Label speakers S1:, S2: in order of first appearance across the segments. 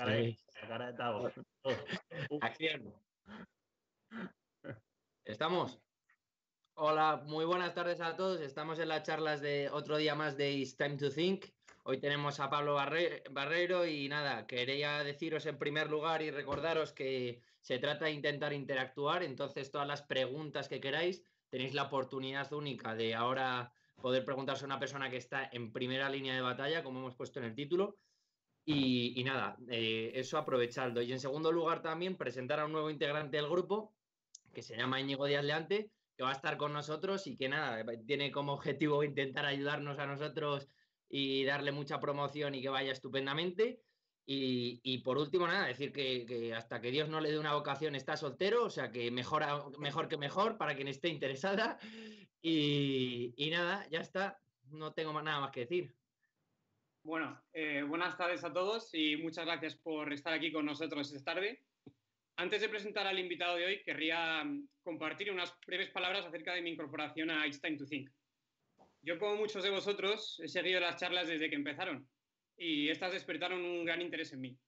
S1: cara, de, la cara de
S2: Acción. ¿Estamos? Hola, muy buenas tardes a todos. Estamos en las charlas de otro día más de It's Time to Think. Hoy tenemos a Pablo Barreiro y nada, quería deciros en primer lugar y recordaros que se trata de intentar interactuar, entonces todas las preguntas que queráis tenéis la oportunidad única de ahora poder preguntarse a una persona que está en primera línea de batalla, como hemos puesto en el título. Y, nada, eh, eso aprovechando. Y en segundo lugar también presentar a un nuevo integrante del grupo, que se llama Íñigo Díaz Leante, que va a estar con nosotros y que nada, tiene como objetivo intentar ayudarnos a nosotros y darle mucha promoción y que vaya estupendamente. Y, por último, nada, decir que, hasta que Dios no le dé una vocación está soltero, o sea que mejor, mejor que mejor para quien esté interesada. Y, nada, ya está, no tengo nada más que decir.
S3: Bueno, eh, buenas tardes a todos y muchas gracias por estar aquí con nosotros esta tarde. Antes de presentar al invitado de hoy, querría mm, compartir unas breves palabras acerca de mi incorporación a It's Time to Think. Yo, como muchos de vosotros, he seguido las charlas desde que empezaron y estas despertaron un gran interés en mí.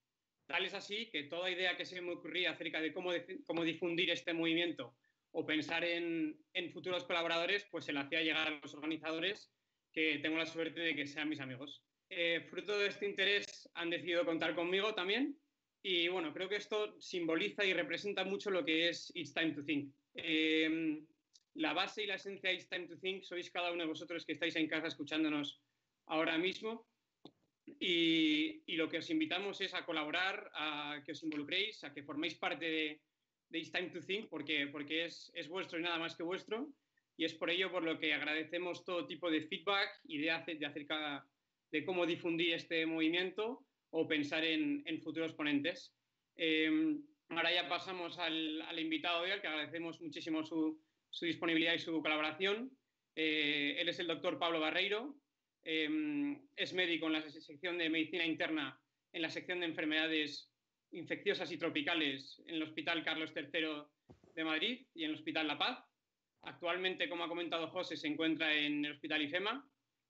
S3: Tal es así que toda idea que se me ocurría acerca de cómo, cómo difundir este movimiento o pensar en, en, futuros colaboradores, pues se la hacía llegar a los organizadores, que tengo la suerte de que sean mis amigos. Eh, fruto de este interés han decidido contar conmigo también y bueno, creo que esto simboliza y representa mucho lo que es It's Time to Think. Eh, la base y la esencia de It's Time to Think sois cada uno de vosotros que estáis en casa escuchándonos ahora mismo y, lo que os invitamos es a colaborar, a que os involucréis, a que forméis parte de, It's Time to Think, porque, porque es, es, vuestro y nada más que vuestro. Y es por ello por lo que agradecemos todo tipo de feedback de, de acerca de cómo difundir este movimiento o pensar en, en futuros ponentes. Em, ahora ya pasamos al, al, invitado de hoy, que agradecemos muchísimo su, su disponibilidad y su colaboración. Eh, él es el doctor Pablo Barreiro, Em, es médico en la sección de medicina interna, en la sección de enfermedades infecciosas y tropicales en el Hospital Carlos III de Madrid y en el Hospital La Paz. Actualmente, como ha comentado José, se encuentra en el Hospital IFEMA,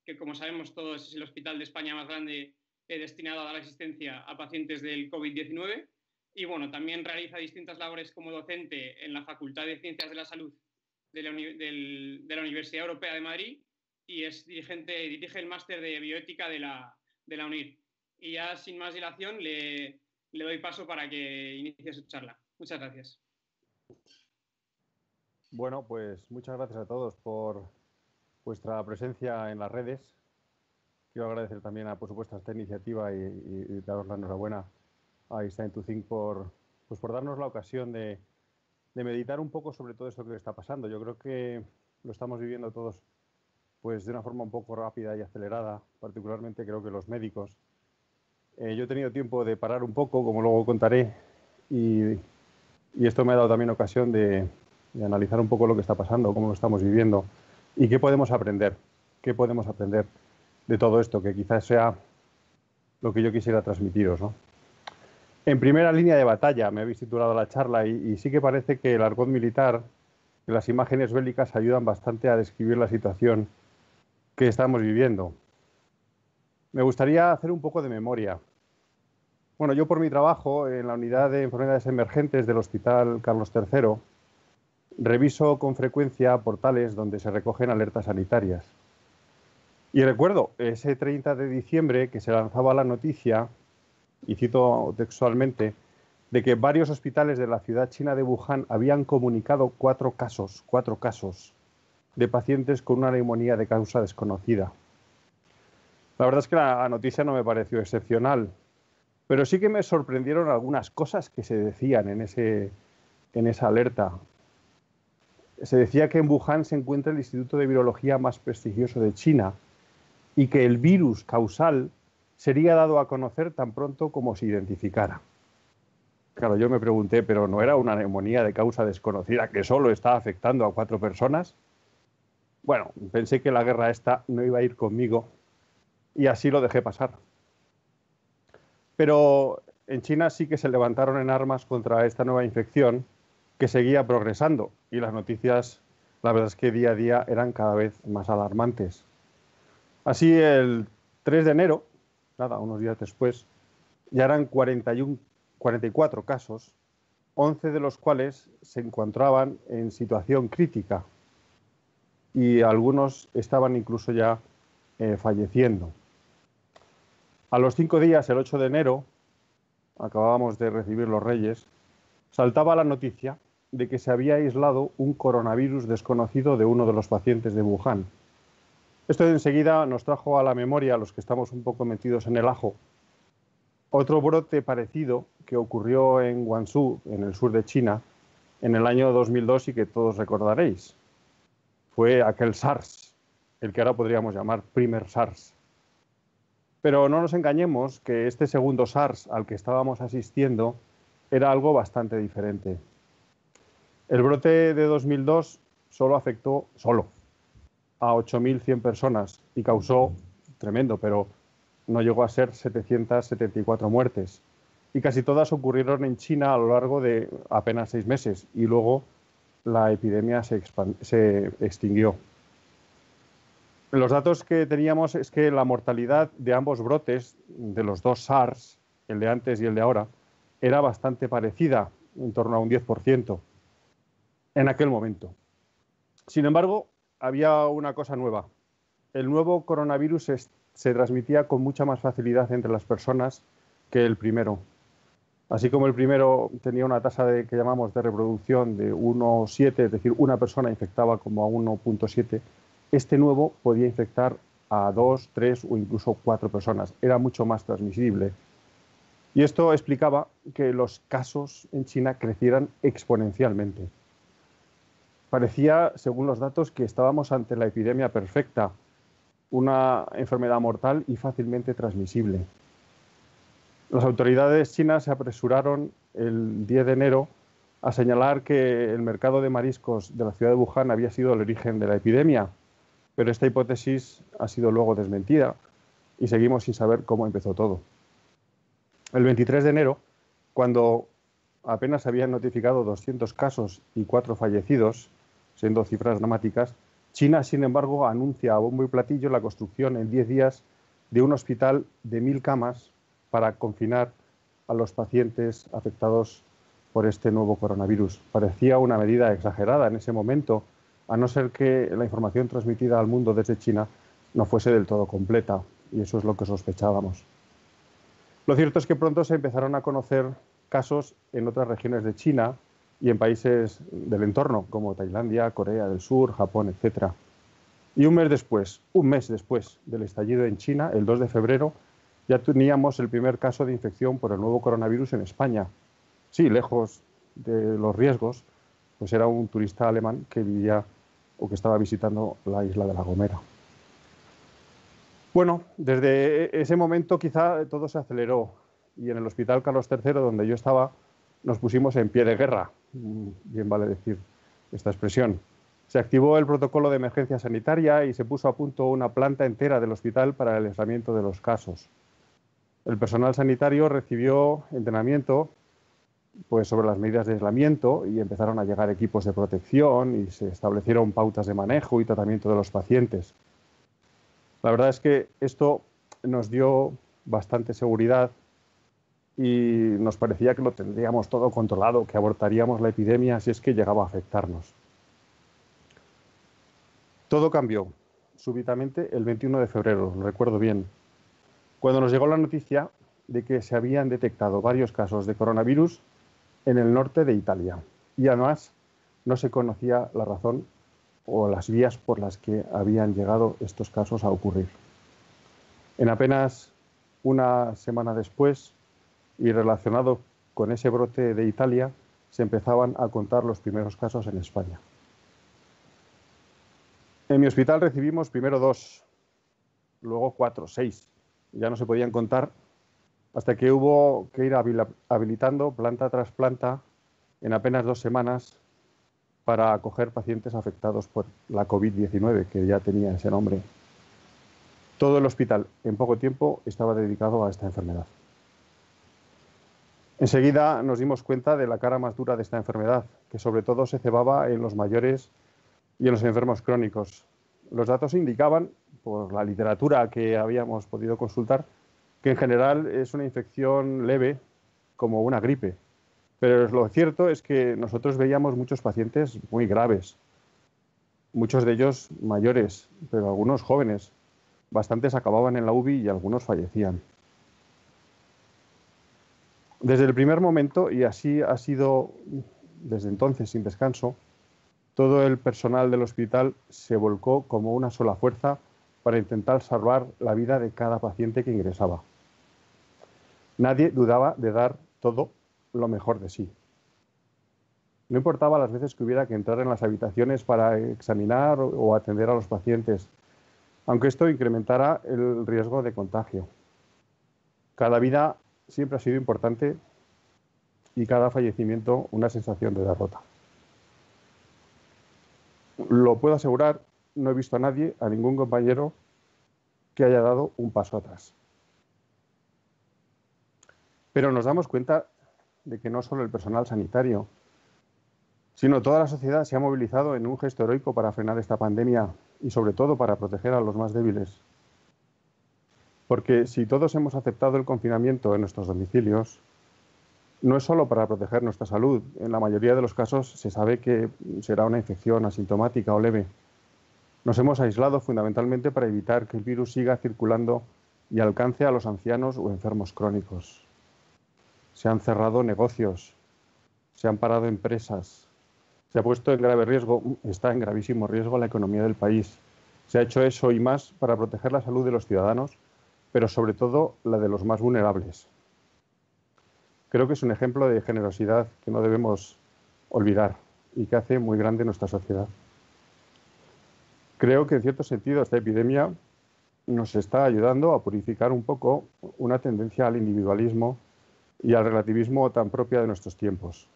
S3: que como sabemos todos es el hospital de España más grande eh, destinado a dar asistencia a pacientes del COVID-19. Y bueno, también realiza distintas labores como docente en la Facultad de Ciencias de la Salud de la, de la Universidad Europea de Madrid y es dirigente, dirige el máster de bioética de la, de la UNIR. Y ya sin más dilación le, le doy paso para que inicie su charla. Muchas gracias.
S4: Bueno, pues muchas gracias a todos por vuestra presencia en las redes. Quiero agradecer también, a, por supuesto, esta iniciativa y, daros la enhorabuena a Einstein to Think por, pues por darnos la ocasión de, de meditar un poco sobre todo esto que está pasando. Yo creo que lo estamos viviendo todos pues de una forma un poco rápida y acelerada, particularmente creo que los médicos. Eh, yo he tenido tiempo de parar un poco, como luego contaré, y, esto me ha dado también ocasión de, analizar un poco lo que está pasando, cómo lo estamos viviendo y qué podemos aprender, qué podemos aprender de todo esto, que quizás sea lo que yo quisiera transmitiros. En primera línea de batalla me habéis titulado la charla y, y sí que parece que el argot militar, que las imágenes bélicas ayudan bastante a describir la situación que estamos viviendo. Me gustaría hacer un poco de memoria. Bueno, yo por mi trabajo en la unidad de enfermedades emergentes del Hospital Carlos III, reviso con frecuencia portales donde se recogen alertas sanitarias. Y recuerdo ese 30 de diciembre que se lanzaba la noticia, y cito textualmente, de que varios hospitales de la ciudad china de Wuhan habían comunicado cuatro casos, cuatro casos de pacientes con una neumonía de causa desconocida. La verdad es que la noticia no me pareció excepcional, pero sí que me sorprendieron algunas cosas que se decían en, ese, en esa alerta. Se decía que en Wuhan se encuentra el instituto de virología más prestigioso de China y que el virus causal sería dado a conocer tan pronto como se identificara. Claro, yo me pregunté, pero ¿no era una neumonía de causa desconocida que solo está afectando a cuatro personas? Bueno, pensé que la guerra esta no iba a ir conmigo y así lo dejé pasar. Pero en China sí que se levantaron en armas contra esta nueva infección que seguía progresando y las noticias, la verdad es que día a día eran cada vez más alarmantes. Así el 3 de enero, nada, unos días después, ya eran 41, 44 casos, 11 de los cuales se encontraban en situación crítica y algunos estaban incluso ya eh, falleciendo. A los cinco días, el 8 de enero, acabábamos de recibir los Reyes, saltaba la noticia de que se había aislado un coronavirus desconocido de uno de los pacientes de Wuhan. Esto enseguida nos trajo a la memoria, a los que estamos un poco metidos en el ajo, otro brote parecido que ocurrió en Guangzhou, en el sur de China, en el año 2002 y que todos recordaréis. Fue aquel SARS, el que ahora podríamos llamar primer SARS. Pero no nos engañemos que este segundo SARS al que estábamos asistiendo era algo bastante diferente. El brote de 2002 solo afectó, solo, a 8.100 personas y causó, tremendo, pero no llegó a ser 774 muertes. Y casi todas ocurrieron en China a lo largo de apenas seis meses y luego la epidemia se, se extinguió. Los datos que teníamos es que la mortalidad de ambos brotes, de los dos SARS, el de antes y el de ahora, era bastante parecida, en torno a un 10%, en aquel momento. Sin embargo, había una cosa nueva. El nuevo coronavirus se transmitía con mucha más facilidad entre las personas que el primero. Así como el primero tenía una tasa de, que llamamos de reproducción de 1,7, es decir, una persona infectaba como a 1,7, este nuevo podía infectar a dos, tres o incluso cuatro personas. Era mucho más transmisible. Y esto explicaba que los casos en China crecieran exponencialmente. Parecía, según los datos, que estábamos ante la epidemia perfecta, una enfermedad mortal y fácilmente transmisible. Las autoridades chinas se apresuraron el 10 de enero a señalar que el mercado de mariscos de la ciudad de Wuhan había sido el origen de la epidemia pero esta hipótesis ha sido luego desmentida y seguimos sin saber cómo empezó todo. El 23 de enero, cuando apenas habían notificado 200 casos y 4 fallecidos, siendo cifras dramáticas, China, sin embargo, anuncia a bombo y platillo la construcción en 10 días de un hospital de mil camas para confinar a los pacientes afectados por este nuevo coronavirus. Parecía una medida exagerada en ese momento, a no ser que la información transmitida al mundo desde China no fuese del todo completa, y eso es lo que sospechábamos. Lo cierto es que pronto se empezaron a conocer casos en otras regiones de China y en países del entorno, como Tailandia, Corea del Sur, Japón, etc. Y un mes después, un mes después del estallido en China, el 2 de febrero, ya teníamos el primer caso de infección por el nuevo coronavirus en España. Sí, lejos de los riesgos, pues era un turista alemán que vivía o que estaba visitando la isla de La Gomera. Bueno, desde ese momento quizá todo se aceleró y en el Hospital Carlos III, donde yo estaba, nos pusimos en pie de guerra, bien vale decir esta expresión. Se activó el protocolo de emergencia sanitaria y se puso a punto una planta entera del hospital para el aislamiento de los casos. El personal sanitario recibió entrenamiento pues sobre las medidas de aislamiento y empezaron a llegar equipos de protección y se establecieron pautas de manejo y tratamiento de los pacientes. La verdad es que esto nos dio bastante seguridad y nos parecía que lo tendríamos todo controlado, que abortaríamos la epidemia si es que llegaba a afectarnos. Todo cambió súbitamente el 21 de febrero, lo recuerdo bien, cuando nos llegó la noticia de que se habían detectado varios casos de coronavirus en el norte de Italia. Y además no se conocía la razón o las vías por las que habían llegado estos casos a ocurrir. En apenas una semana después, y relacionado con ese brote de Italia, se empezaban a contar los primeros casos en España. En mi hospital recibimos primero dos, luego cuatro, seis. Ya no se podían contar hasta que hubo que ir habilitando planta tras planta en apenas dos semanas para acoger pacientes afectados por la COVID-19, que ya tenía ese nombre. Todo el hospital en poco tiempo estaba dedicado a esta enfermedad. Enseguida nos dimos cuenta de la cara más dura de esta enfermedad, que sobre todo se cebaba en los mayores y en los enfermos crónicos. Los datos indicaban, por la literatura que habíamos podido consultar, que en general es una infección leve como una gripe. Pero lo cierto es que nosotros veíamos muchos pacientes muy graves, muchos de ellos mayores, pero algunos jóvenes. Bastantes acababan en la UBI y algunos fallecían. Desde el primer momento, y así ha sido desde entonces sin descanso, todo el personal del hospital se volcó como una sola fuerza para intentar salvar la vida de cada paciente que ingresaba. Nadie dudaba de dar todo lo mejor de sí. No importaba las veces que hubiera que entrar en las habitaciones para examinar o atender a los pacientes, aunque esto incrementara el riesgo de contagio. Cada vida siempre ha sido importante y cada fallecimiento una sensación de derrota. Lo puedo asegurar, no he visto a nadie, a ningún compañero, que haya dado un paso atrás. Pero nos damos cuenta de que no solo el personal sanitario, sino toda la sociedad se ha movilizado en un gesto heroico para frenar esta pandemia y sobre todo para proteger a los más débiles. Porque si todos hemos aceptado el confinamiento en nuestros domicilios, no es solo para proteger nuestra salud. En la mayoría de los casos se sabe que será una infección asintomática o leve. Nos hemos aislado fundamentalmente para evitar que el virus siga circulando y alcance a los ancianos o enfermos crónicos. Se han cerrado negocios, se han parado empresas, se ha puesto en grave riesgo, está en gravísimo riesgo la economía del país. Se ha hecho eso y más para proteger la salud de los ciudadanos, pero sobre todo la de los más vulnerables, creo que es un ejemplo de generosidad que no debemos olvidar y que hace muy grande nuestra sociedad. Creo que en cierto sentido esta epidemia nos está ayudando a purificar un poco una tendencia al individualismo y al relativismo tan propia de nuestros tiempos.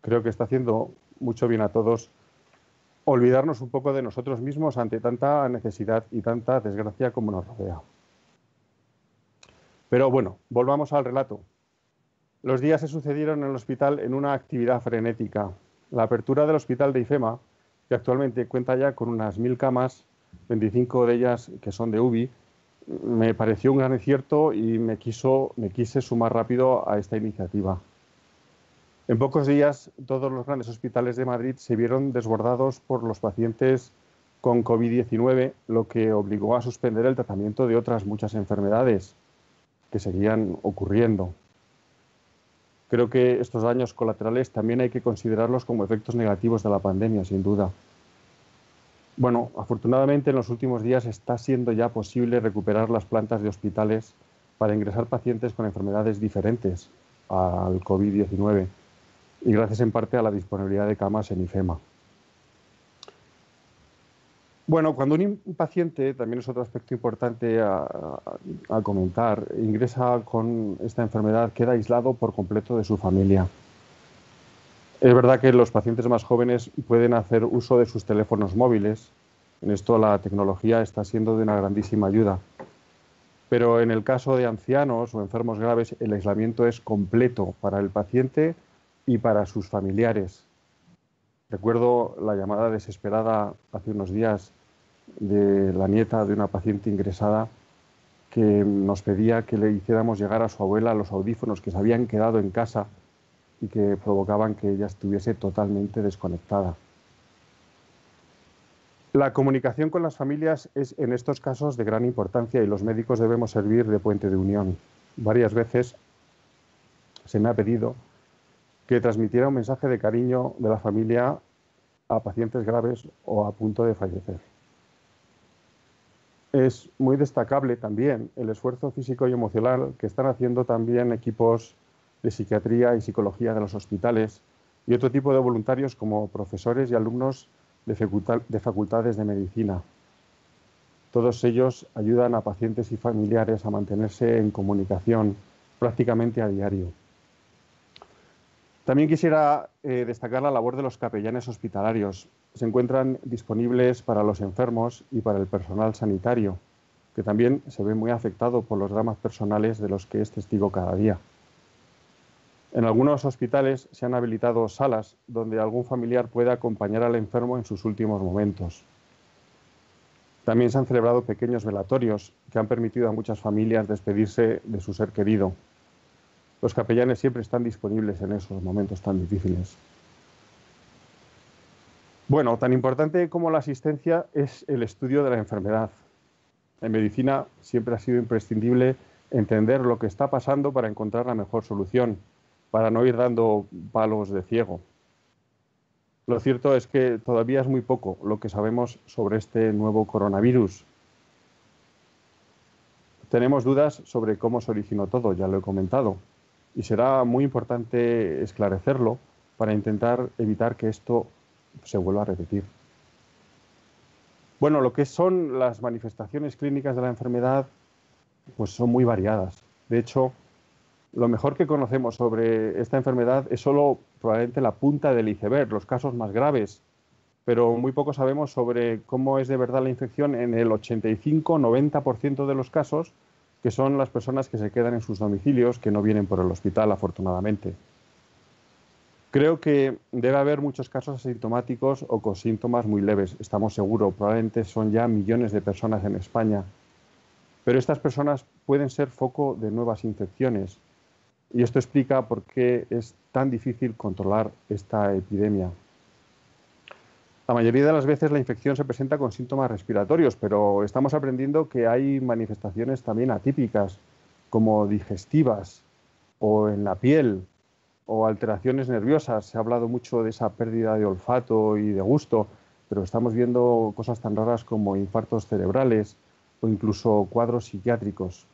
S4: Creo que está haciendo mucho bien a todos olvidarnos un poco de nosotros mismos ante tanta necesidad y tanta desgracia como nos rodea. Pero bueno, volvamos al relato. Los días se sucedieron en el hospital en una actividad frenética. La apertura del hospital de IFEMA, que actualmente cuenta ya con unas mil camas, 25 de ellas que son de UBI, me pareció un gran acierto y me, me quise sumar rápido a esta iniciativa. En pocos días, todos los grandes hospitales de Madrid se vieron desbordados por los pacientes con COVID-19, lo que obligó a suspender el tratamiento de otras muchas enfermedades que seguían ocurriendo. Creo que estos daños colaterales también hay que considerarlos como efectos negativos de la pandemia, sin duda. Bueno, afortunadamente en los últimos días está siendo ya posible recuperar las plantas de hospitales para ingresar pacientes con enfermedades diferentes al COVID-19 y gracias en parte a la disponibilidad de camas en IFEMA. Bueno, cuando un paciente, también es otro aspecto importante a, comentar, ingresa con esta enfermedad, queda aislado por completo de su familia. Es verdad que los pacientes más jóvenes pueden hacer uso de sus teléfonos móviles. En esto la tecnología está siendo de una grandísima ayuda. Pero en el caso de ancianos o enfermos graves, el aislamiento es completo para el paciente y para sus familiares. Recuerdo la llamada desesperada hace unos días de la nieta de una paciente ingresada que nos pedía que le hiciéramos llegar a su abuela los audífonos que se habían quedado en casa y que provocaban que ella estuviese totalmente desconectada. La comunicación con las familias es en estos casos de gran importancia y los médicos debemos servir de puente de unión. Varias veces se me ha pedido que transmitiera un mensaje de cariño de la familia a pacientes graves o a punto de fallecer. Es muy destacable también el esfuerzo físico y emocional que están haciendo también equipos de psiquiatría y psicología de los hospitales y otro tipo de voluntarios como profesores y alumnos de, facultades de medicina. Todos ellos ayudan a pacientes y familiares a mantenerse en comunicación prácticamente a diario. También quisiera eh, destacar la labor de los capellanes hospitalarios. Se encuentran disponibles para los enfermos y para el personal sanitario, que también se ve muy afectado por los dramas personales de los que es testigo cada día. En algunos hospitales se han habilitado salas donde algún familiar pueda acompañar al enfermo en sus últimos momentos. También se han celebrado pequeños velatorios que han permitido a muchas familias despedirse de su ser querido. Los capellanes siempre están disponibles en esos momentos tan difíciles. Bueno, tan importante como la asistencia es el estudio de la enfermedad. En medicina siempre ha sido imprescindible entender lo que está pasando para encontrar la mejor solución, para no ir dando palos de ciego. Lo cierto es que todavía es muy poco lo que sabemos sobre este nuevo coronavirus. Tenemos dudas sobre cómo se originó todo, ya lo he comentado, y será muy importante esclarecerlo para intentar evitar que esto se vuelva a repetir. Bueno, lo que son las manifestaciones clínicas de la enfermedad, pues son muy variadas. De hecho, lo mejor que conocemos sobre esta enfermedad es solo probablemente la punta del iceberg, los casos más graves, pero muy poco sabemos sobre cómo es de verdad la infección en el 85-90% de los casos, que son las personas que se quedan en sus domicilios, que no vienen por el hospital, afortunadamente. Creo que debe haber muchos casos asintomáticos o con síntomas muy leves, estamos seguros, probablemente son ya millones de personas en España, pero estas personas pueden ser foco de nuevas infecciones y esto explica por qué es tan difícil controlar esta epidemia. La mayoría de las veces la infección se presenta con síntomas respiratorios, pero estamos aprendiendo que hay manifestaciones también atípicas, como digestivas o en la piel o alteraciones nerviosas. Se ha hablado mucho de esa pérdida de olfato y de gusto, pero estamos viendo cosas tan raras como infartos cerebrales o incluso cuadros psiquiátricos.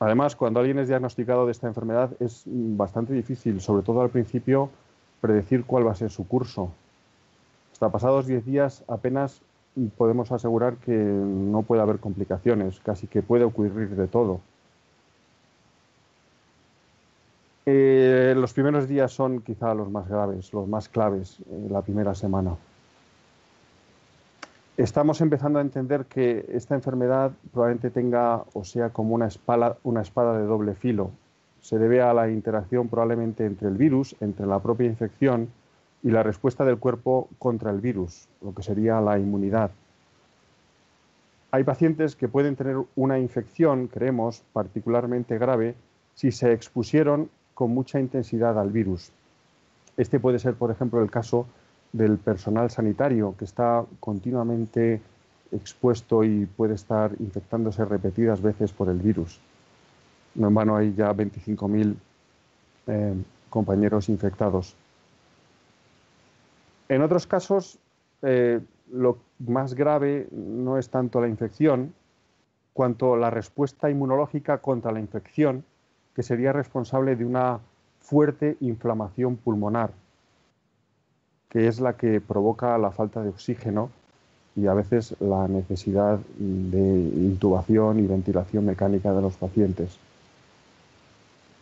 S4: Además, cuando alguien es diagnosticado de esta enfermedad es bastante difícil, sobre todo al principio, predecir cuál va a ser su curso. Hasta pasados 10 días apenas podemos asegurar que no puede haber complicaciones, casi que puede ocurrir de todo. Eh, los primeros días son quizá los más graves, los más claves, eh, la primera semana estamos empezando a entender que esta enfermedad probablemente tenga o sea como una espada, una espada de doble filo. Se debe a la interacción probablemente entre el virus, entre la propia infección y la respuesta del cuerpo contra el virus, lo que sería la inmunidad. Hay pacientes que pueden tener una infección, creemos, particularmente grave si se expusieron con mucha intensidad al virus. Este puede ser, por ejemplo, el caso del personal sanitario que está continuamente expuesto y puede estar infectándose repetidas veces por el virus. No en vano hay ya 25.000 eh, compañeros infectados. En otros casos, eh, lo más grave no es tanto la infección, cuanto la respuesta inmunológica contra la infección, que sería responsable de una fuerte inflamación pulmonar que es la que provoca la falta de oxígeno y a veces la necesidad de intubación y ventilación mecánica de los pacientes.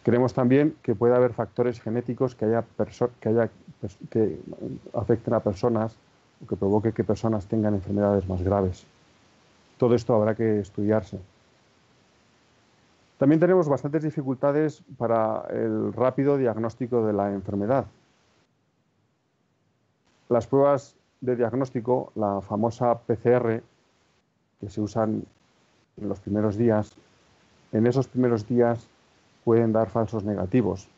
S4: Creemos también que puede haber factores genéticos que, haya que, haya, que afecten a personas o que provoque que personas tengan enfermedades más graves. Todo esto habrá que estudiarse. También tenemos bastantes dificultades para el rápido diagnóstico de la enfermedad. Las pruebas de diagnóstico, la famosa PCR, que se usan en los primeros días, en esos primeros días pueden dar falsos negativos.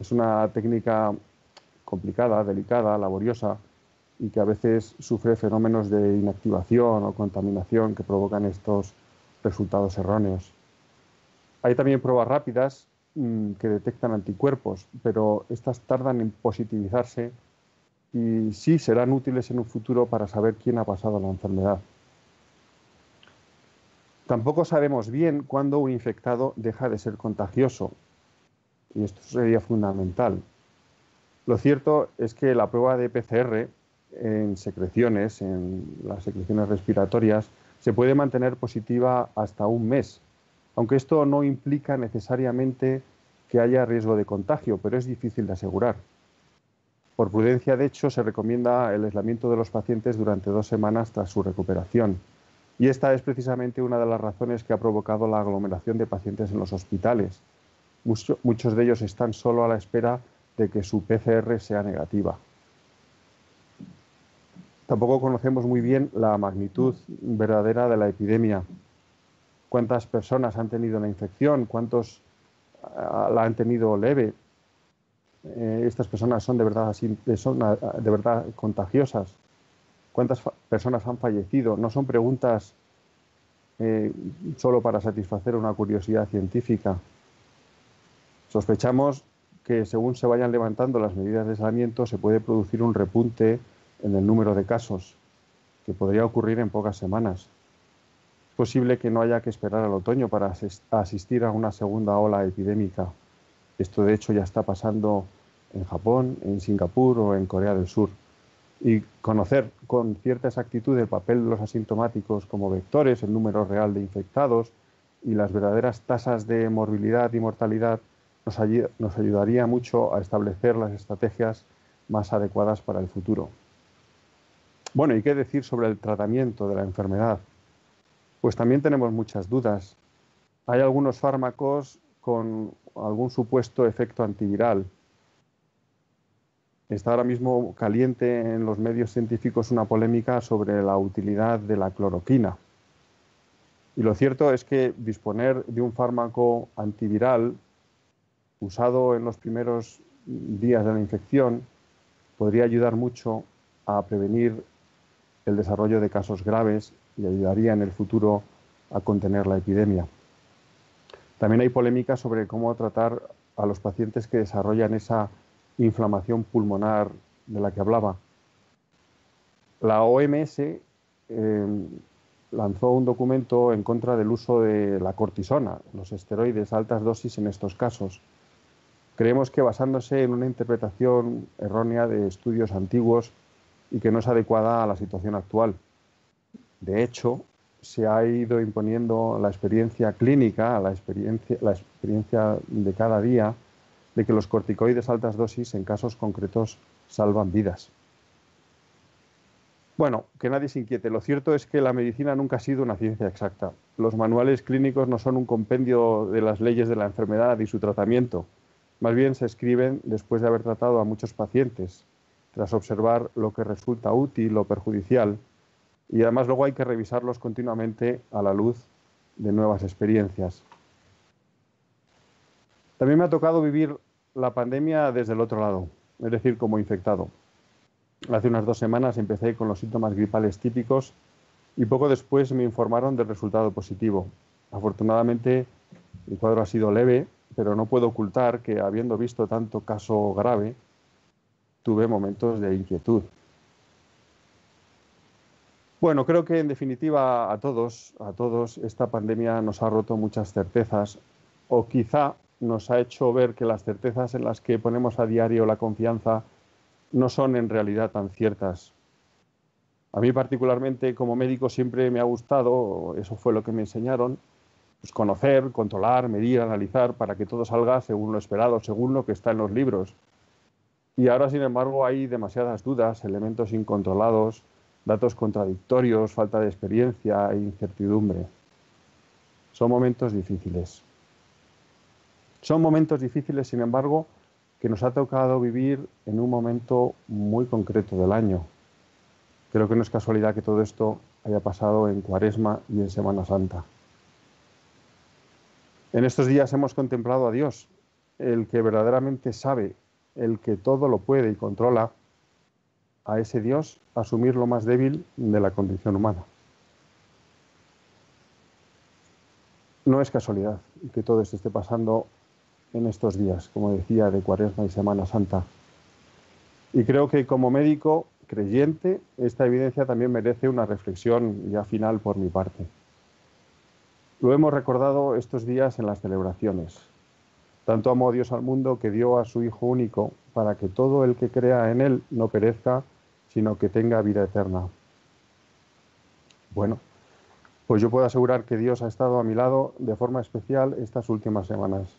S4: Es una técnica complicada, delicada, laboriosa y que a veces sufre fenómenos de inactivación o contaminación que provocan estos resultados erróneos. Hay también pruebas rápidas mm, que detectan anticuerpos, pero estas tardan en positivizarse y sí serán útiles en un futuro para saber quién ha pasado la enfermedad. Tampoco sabemos bien cuándo un infectado deja de ser contagioso, y esto sería fundamental. Lo cierto es que la prueba de PCR en secreciones, en las secreciones respiratorias, se puede mantener positiva hasta un mes, aunque esto no implica necesariamente que haya riesgo de contagio, pero es difícil de asegurar. Por prudencia, de hecho, se recomienda el aislamiento de los pacientes durante dos semanas tras su recuperación. Y esta es precisamente una de las razones que ha provocado la aglomeración de pacientes en los hospitales. muchos de ellos están solo a la espera de que su PCR sea negativa. Tampoco conocemos muy bien la magnitud verdadera de la epidemia. Cuántas personas han tenido la infección, cuántos ah, la han tenido leve. Eh, estas personas son de verdad, ah, contagiosas. ¿Cuántas personas han fallecido? No son preguntas eh, solo para satisfacer una curiosidad científica. Sospechamos que según se vayan levantando las medidas de aislamiento se puede producir un repunte en el número de casos, que podría ocurrir en pocas semanas. Es posible que no haya que esperar al otoño para asistir a una segunda ola epidémica. Esto de hecho ya está pasando en Japón, en Singapur o en Corea del Sur. Y conocer con cierta exactitud el papel de los asintomáticos como vectores, el número real de infectados y las verdaderas tasas de morbilidad y mortalidad nos, ayudaría mucho a establecer las estrategias más adecuadas para el futuro. Bueno, ¿y qué decir sobre el tratamiento de la enfermedad? Pues también tenemos muchas dudas. Hay algunos fármacos con algún supuesto efecto antiviral. Está ahora mismo caliente en los medios científicos una polémica sobre la utilidad de la cloroquina. Y lo cierto es que disponer de un fármaco antiviral usado en los primeros días de la infección podría ayudar mucho a prevenir el desarrollo de casos graves y ayudaría en el futuro a contener la epidemia. También hay polémica sobre cómo tratar a los pacientes que desarrollan esa inflamación pulmonar de la que hablaba. La OMS eh, lanzó un documento en contra del uso de la cortisona, los esteroides a altas dosis en estos casos. Creemos que basándose en una interpretación errónea de estudios antiguos y que no es adecuada a la situación actual. De hecho, se ha ido imponiendo la experiencia clínica, la experiencia, la experiencia de cada día, de que los corticoides altas dosis en casos concretos salvan vidas. Bueno, que nadie se inquiete. Lo cierto es que la medicina nunca ha sido una ciencia exacta. Los manuales clínicos no son un compendio de las leyes de la enfermedad y su tratamiento. Más bien se escriben después de haber tratado a muchos pacientes, tras observar lo que resulta útil o perjudicial y además luego hay que revisarlos continuamente a la luz de nuevas experiencias. También me ha tocado vivir la pandemia desde el otro lado, es decir, como infectado. Hace unas dos semanas empecé con los síntomas gripales típicos y poco después me informaron del resultado positivo. Afortunadamente, el cuadro ha sido leve, pero no puedo ocultar que, habiendo visto tanto caso grave, tuve momentos de inquietud. Bueno, creo que en definitiva a todos, a todos esta pandemia nos ha roto muchas certezas o quizá nos ha hecho ver que las certezas en las que ponemos a diario la confianza no son en realidad tan ciertas. A mí particularmente como médico siempre me ha gustado, eso fue lo que me enseñaron, pues conocer, controlar, medir, analizar para que todo salga según lo esperado, según lo que está en los libros. Y ahora, sin embargo, hay demasiadas dudas, elementos incontrolados, datos contradictorios, falta de experiencia e incertidumbre. Son momentos difíciles. Son momentos difíciles, sin embargo, que nos ha tocado vivir en un momento muy concreto del año. Creo que no es casualidad que todo esto haya pasado en Cuaresma y en Semana Santa. En estos días hemos contemplado a Dios, el que verdaderamente sabe el que todo lo puede y controla, a ese Dios asumir lo más débil de la condición humana. No es casualidad que todo esto esté pasando en estos días, como decía, de Cuaresma y Semana Santa. Y creo que como médico creyente, esta evidencia también merece una reflexión ya final por mi parte. Lo hemos recordado estos días en las celebraciones. Tanto amó Dios al mundo que dio a su Hijo único para que todo el que crea en Él no perezca, sino que tenga vida eterna. Bueno, pues yo puedo asegurar que Dios ha estado a mi lado de forma especial estas últimas semanas.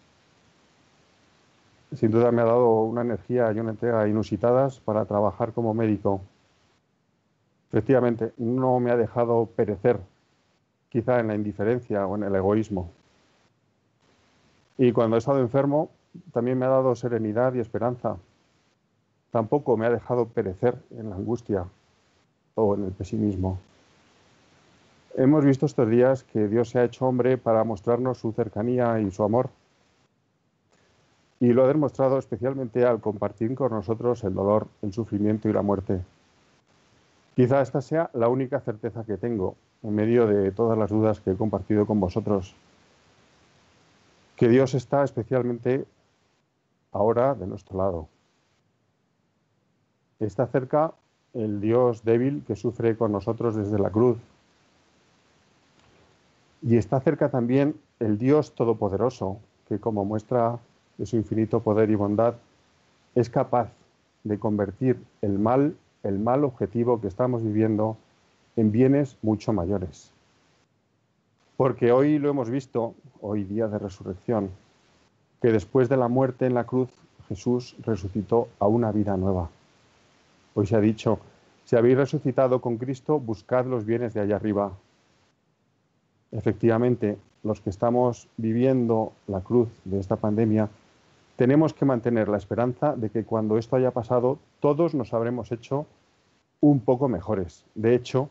S4: Sin duda me ha dado una energía y una entrega inusitadas para trabajar como médico. Efectivamente, no me ha dejado perecer, quizá en la indiferencia o en el egoísmo. Y cuando he estado enfermo, también me ha dado serenidad y esperanza. Tampoco me ha dejado perecer en la angustia. o en el pesimismo. Hemos visto estos días que Dios se ha hecho hombre para mostrarnos su cercanía y su amor. Y lo ha demostrado especialmente al compartir con nosotros el dolor, el sufrimiento y la muerte. Quizá esta sea la única certeza que tengo en medio de todas las dudas que he compartido con vosotros. Que Dios está especialmente ahora de nuestro lado. Está cerca el Dios débil que sufre con nosotros desde la cruz. Y está cerca también el Dios todopoderoso que como muestra de su infinito poder y bondad es capaz de convertir el mal, el mal objetivo que estamos viviendo en bienes mucho mayores. Porque hoy lo hemos visto, hoy día de resurrección, que después de la muerte en la cruz Jesús resucitó a una vida nueva. Hoy se ha dicho, si habéis resucitado con Cristo, buscad los bienes de allá arriba. Efectivamente, los que estamos viviendo la cruz de esta pandemia, tenemos que mantener la esperanza de que cuando esto haya pasado, todos nos habremos hecho un poco mejores. De hecho,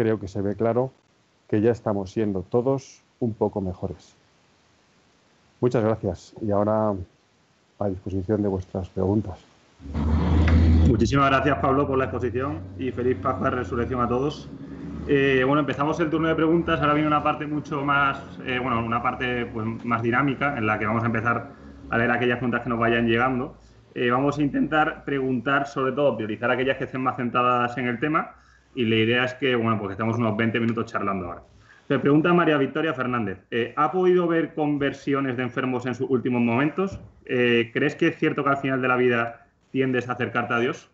S4: creo que se ve claro que ya estamos siendo todos un poco mejores. Muchas gracias y ahora a disposición de vuestras preguntas.
S1: Muchísimas gracias, Pablo, por la exposición y feliz Pascua de Resurrección a todos. Eh, bueno, empezamos el turno de preguntas. Ahora viene una parte mucho más, eh, bueno, una parte pues, más dinámica en la que vamos a empezar a leer aquellas preguntas que nos vayan llegando. Eh, vamos a intentar preguntar, sobre todo, priorizar aquellas que estén más centradas en el tema y la idea es que, bueno, pues estamos unos 20 minutos charlando ahora. Se pregunta María Victoria Fernández, ¿ha podido ver conversiones de enfermos en sus últimos momentos? ¿Crees que es cierto que al final de la vida tiendes a acercarte a Dios?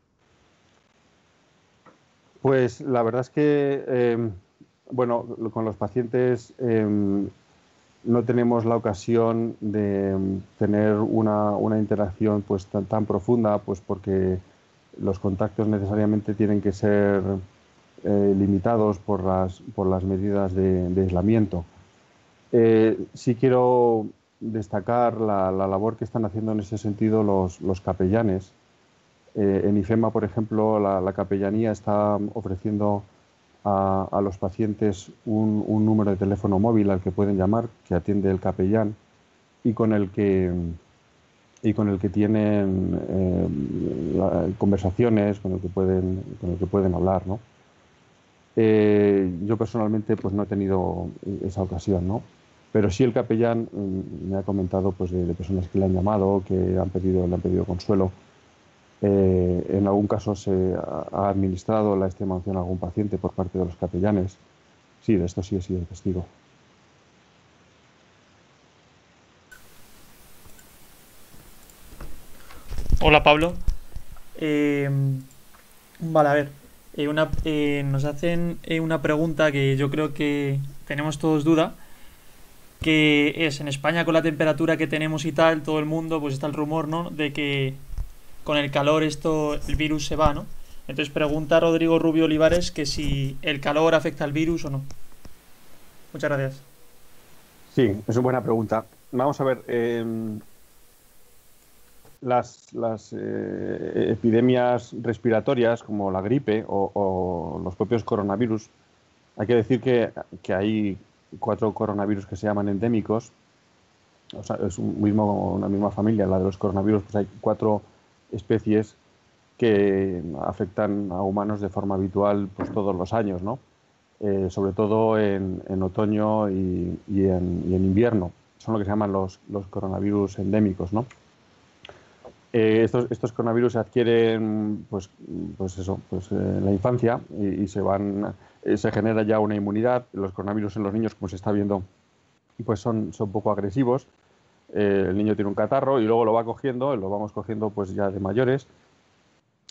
S4: Pues la verdad es que, em, bueno, con los pacientes em, no tenemos la ocasión de em, tener una, interacción pues tan, tan, profunda, pues porque los contactos necesariamente tienen que ser eh, limitados por las, por las medidas de, aislamiento. Eh, sí quiero destacar la, labor que están haciendo en ese sentido los, los capellanes, eh, en IFEMA, por ejemplo, la, capellanía está ofreciendo a, los pacientes un, número de teléfono móvil al que pueden llamar, que atiende el capellán y con el que, y con el que tienen eh, conversaciones, con el que pueden, con el que pueden hablar. Eh, yo personalmente pues, no he tenido esa ocasión, ¿no? pero sí el capellán mm, me ha comentado pues, de, de, personas que le han llamado, que han pedido, le han pedido consuelo eh, en algún caso se ha administrado la extremaunción a algún paciente por parte de los capellanes. Sí, de esto sí he sido testigo.
S5: Hola Pablo. Eh, vale, a ver. Eh, una, nos hacen una pregunta que yo creo que tenemos todos duda. Que es en España con la temperatura que tenemos y tal, todo el mundo, pues está el rumor, ¿no? De que con el calor esto, el virus se va, ¿no? Entonces pregunta Rodrigo Rubio Olivares que si el calor afecta al virus o no. Muchas gracias.
S4: Sí, es una buena pregunta. Vamos a ver, em, las, eh, epidemias respiratorias como la gripe o, los propios coronavirus, hay que decir que, hay cuatro coronavirus que se llaman endémicos, o sea, es un mismo, una misma familia, la de los coronavirus, pues hay cuatro especies que afectan a humanos de forma habitual pues, todos los años, ¿no? Eh, sobre todo en, otoño y, en, invierno. Son lo que se llaman los, coronavirus endémicos. ¿no? Eh, estos, coronavirus se adquieren pues, pues eso, pues, en la infancia y, se, van, eh, se genera ya una inmunidad. Los coronavirus en los niños, como se está viendo, pues son, son poco agresivos eh, el niño tiene un catarro y luego lo va cogiendo, lo vamos cogiendo pues ya de mayores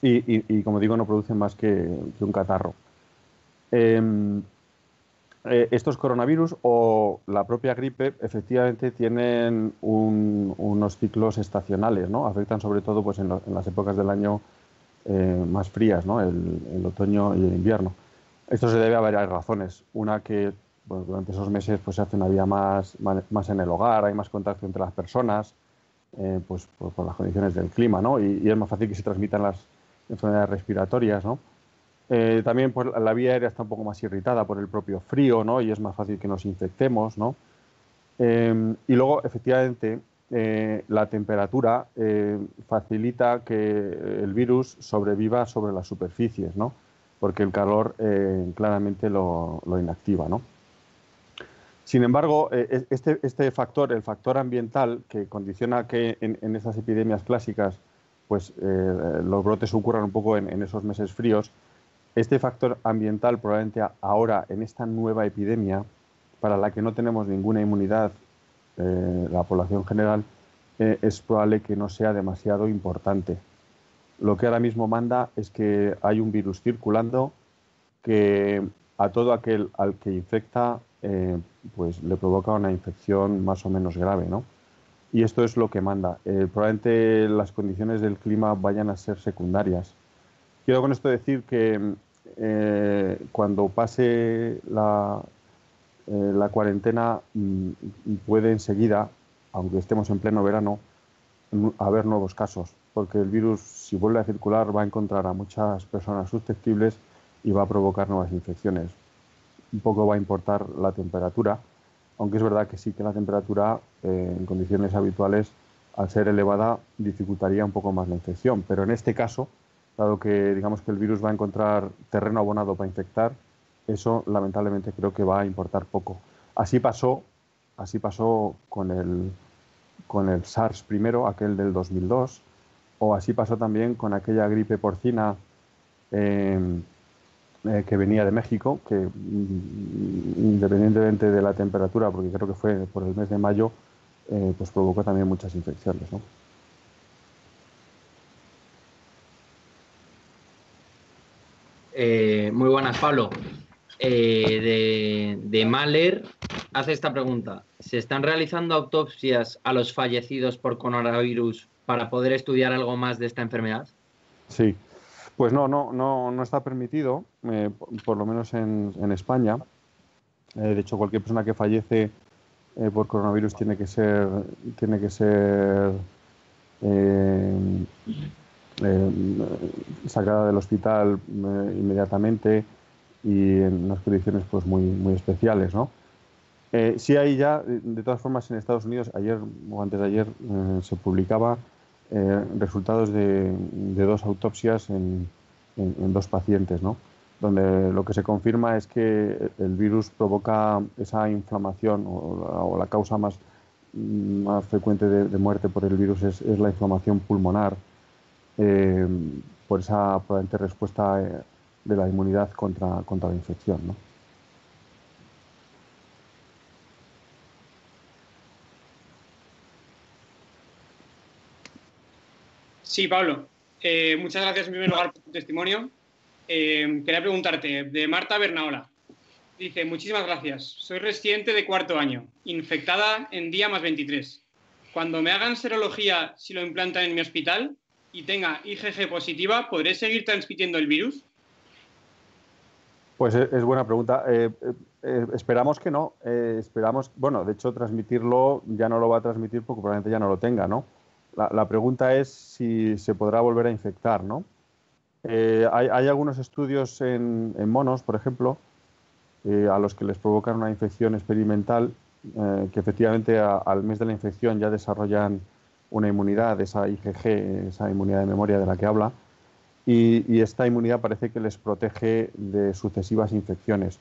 S4: y, como digo no producen más que, un catarro. Eh, estos coronavirus o la propia gripe efectivamente tienen unos ciclos estacionales, ¿no? Afectan sobre todo pues, en, las épocas del año eh, más frías, ¿no? El, otoño y el invierno. Esto se debe a varias razones. Una que durante esos meses pues, se hace una vida más, más, en el hogar, hay más contacto entre las personas, eh, pues por, las condiciones del clima, ¿no? Y, es más fácil que se transmitan las enfermedades respiratorias, ¿no? Eh, también pues, la vía aérea está un poco más irritada por el propio frío, ¿no? Y es más fácil que nos infectemos, ¿no? Em, y luego, efectivamente, eh, la temperatura eh, facilita que el virus sobreviva sobre las superficies, ¿no? Porque el calor claramente lo, inactiva, ¿no? Sin embargo, este, este, factor, el factor ambiental, que condiciona que en, en estas epidemias clásicas pues, los brotes ocurran un poco en esos meses fríos, este factor ambiental probablemente ahora en esta nueva epidemia, para la que no tenemos ninguna inmunidad eh, la población general, eh, es probable que no sea demasiado importante. Lo que ahora mismo manda es que hay un virus circulando que a todo aquel al que infecta eh, pues le provoca una infección más o menos grave, ¿no? Y esto es lo que manda. probablemente las condiciones del clima vayan a ser secundarias. Quiero con esto decir que eh, cuando pase la, eh, cuarentena mm, puede enseguida, aunque estemos en pleno verano, haber nuevos casos, porque el virus, si vuelve a circular, va a encontrar a muchas personas susceptibles y va a provocar nuevas infecciones. Un poco va a importar la temperatura, aunque es verdad que sí que la temperatura eh, en condiciones habituales, al ser elevada, dificultaría un poco más la infección. Pero en este caso, dado que digamos que el virus va a encontrar terreno abonado para infectar, eso lamentablemente creo que va a importar poco. Así pasó, así pasó con el, con el SARS primero, aquel del 2002, o así pasó también con aquella gripe porcina em, eh, que venía de México, que mm, independientemente de la temperatura, porque creo que fue por el mes de mayo, eh, pues provocó también muchas infecciones. ¿no?
S2: Eh, muy buenas, Pablo. Eh, de, Mahler hace esta pregunta. ¿Se están realizando autopsias a los fallecidos por coronavirus para poder estudiar algo más de esta enfermedad?
S4: Sí, pues no, no, no, no está permitido, eh, por, lo menos en, España. de hecho, cualquier persona que fallece por coronavirus tiene que ser, tiene que ser sacada del hospital eh, inmediatamente y en unas condiciones pues muy, muy especiales, ¿no? Eh, sí hay ya, de todas formas, en Estados Unidos, ayer o antes de ayer, se publicaba resultados de, dos autopsias en, dos pacientes, ¿no? donde lo que se confirma es que el virus provoca esa inflamación o la, causa más, más frecuente de, muerte por el virus es, es la inflamación pulmonar eh, por esa probablemente respuesta eh, de la inmunidad contra, contra la infección. ¿no?
S3: Sí, Pablo. Eh, muchas gracias en primer lugar por tu testimonio. quería preguntarte, de Marta Bernaola. Dice, muchísimas gracias. Soy residente de cuarto año, infectada en día más 23. Cuando me hagan serología, si lo implantan en mi hospital, y tenga IgG positiva, ¿podré seguir transmitiendo el virus?
S4: Pues es, buena pregunta. Eh, eh, esperamos que no. Eh, esperamos, bueno, de hecho, transmitirlo ya no lo va a transmitir porque probablemente ya no lo tenga, ¿no? La, pregunta es si se podrá volver a infectar, ¿no? Hay, algunos estudios en, monos, por ejemplo, a los que les provocan una infección experimental, que efectivamente al mes de la infección ya desarrollan una inmunidad, esa IgG, esa inmunidad de memoria de la que habla, y, esta inmunidad parece que les protege de sucesivas infecciones.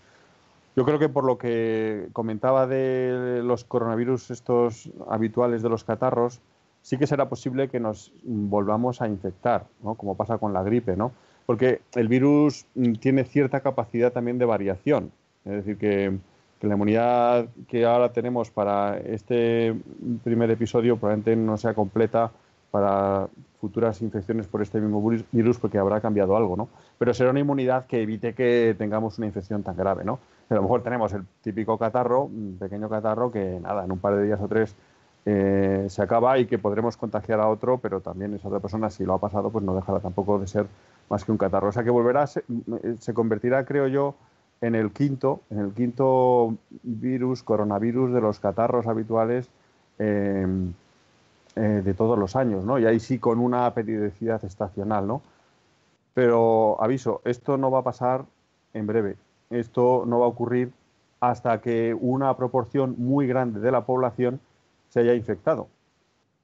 S4: Yo creo que por lo que comentaba de los coronavirus estos habituales de los catarros, sí que será posible que nos volvamos a infectar, ¿no? como pasa con la gripe, ¿no? porque el virus tiene cierta capacidad también de variación. Es decir, que la inmunidad que ahora tenemos para este primer episodio probablemente no sea completa para futuras infecciones por este mismo virus porque habrá cambiado algo, ¿no? Pero será una inmunidad que evite que tengamos una infección tan grave, ¿no? a lo mejor tenemos el típico catarro, un pequeño catarro que nada, en un par de días o tres eh, se acaba y que podremos contagiar a otro, pero también esa otra persona, si lo ha pasado, pues no dejará tampoco de ser más que un catarro. O sea que volverá, se, se convertirá, creo yo, en el quinto, en el quinto virus, coronavirus de los catarros habituales em, eh, de todos los años, ¿no? Y ahí sí con una periodicidad estacional, ¿no? Pero aviso, esto no va a pasar en breve. Esto no va a ocurrir hasta que una proporción muy grande de la población se haya infectado.